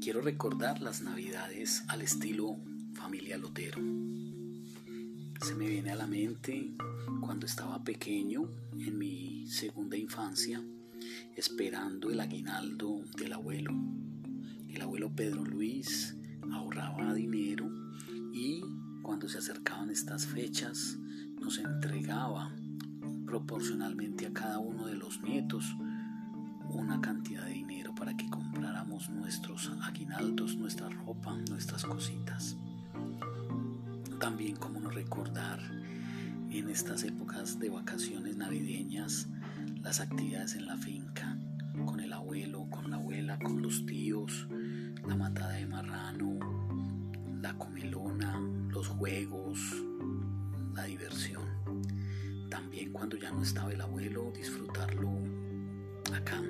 quiero recordar las navidades al estilo familia Lotero. Se me viene a la mente cuando estaba pequeño, en mi segunda infancia, esperando el aguinaldo del abuelo. El abuelo Pedro Luis ahorraba dinero y cuando se acercaban estas fechas nos entregaba proporcionalmente a cada uno de los nietos una cantidad de dinero cositas. También como no recordar en estas épocas de vacaciones navideñas las actividades en la finca, con el abuelo, con la abuela, con los tíos, la matada de marrano, la comelona, los juegos, la diversión. También cuando ya no estaba el abuelo, disfrutarlo acá.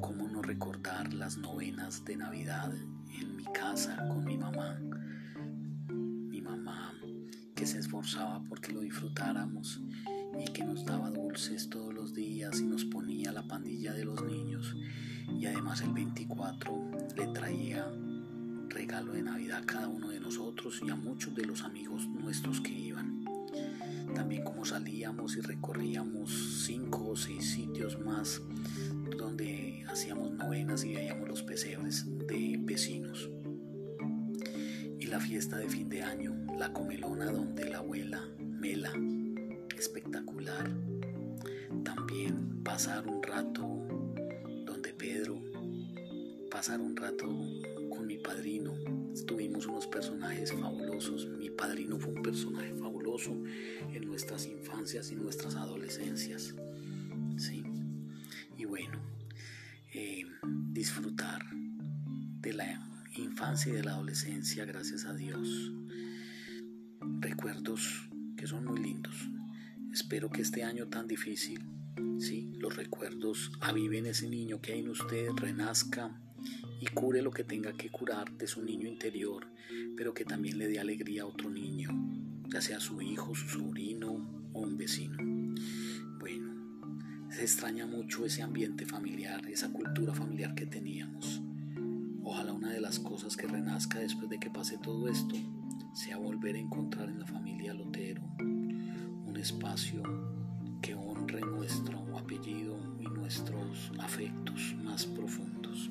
Cómo no recordar las novenas de Navidad en mi casa con mi mamá. Mi mamá que se esforzaba porque lo disfrutáramos y que nos daba dulces todos los días y nos ponía la pandilla de los niños y además el 24 le traía regalo de Navidad a cada uno de nosotros y a muchos de los amigos nuestros que iban. También como salíamos y recorríamos cinco o seis sitios más donde hacíamos novenas y veíamos los pesebres de vecinos. Y la fiesta de fin de año, la comelona donde la abuela Mela espectacular. También pasar un rato donde Pedro, pasar un rato con mi padrino. Tuvimos unos personajes fabulosos. Mi padrino fue un personaje fabuloso en nuestras infancias y nuestras adolescencias. La infancia y de la adolescencia, gracias a Dios. Recuerdos que son muy lindos. Espero que este año tan difícil, ¿sí? los recuerdos aviven ese niño que hay en usted, renazca y cure lo que tenga que curar de su niño interior, pero que también le dé alegría a otro niño, ya sea su hijo, su sobrino o un vecino. Bueno, se extraña mucho ese ambiente familiar, esa cultura familiar que teníamos. Ojalá una de las cosas que renazca después de que pase todo esto sea volver a encontrar en la familia Lotero espacio que honre nuestro apellido y nuestros afectos más profundos.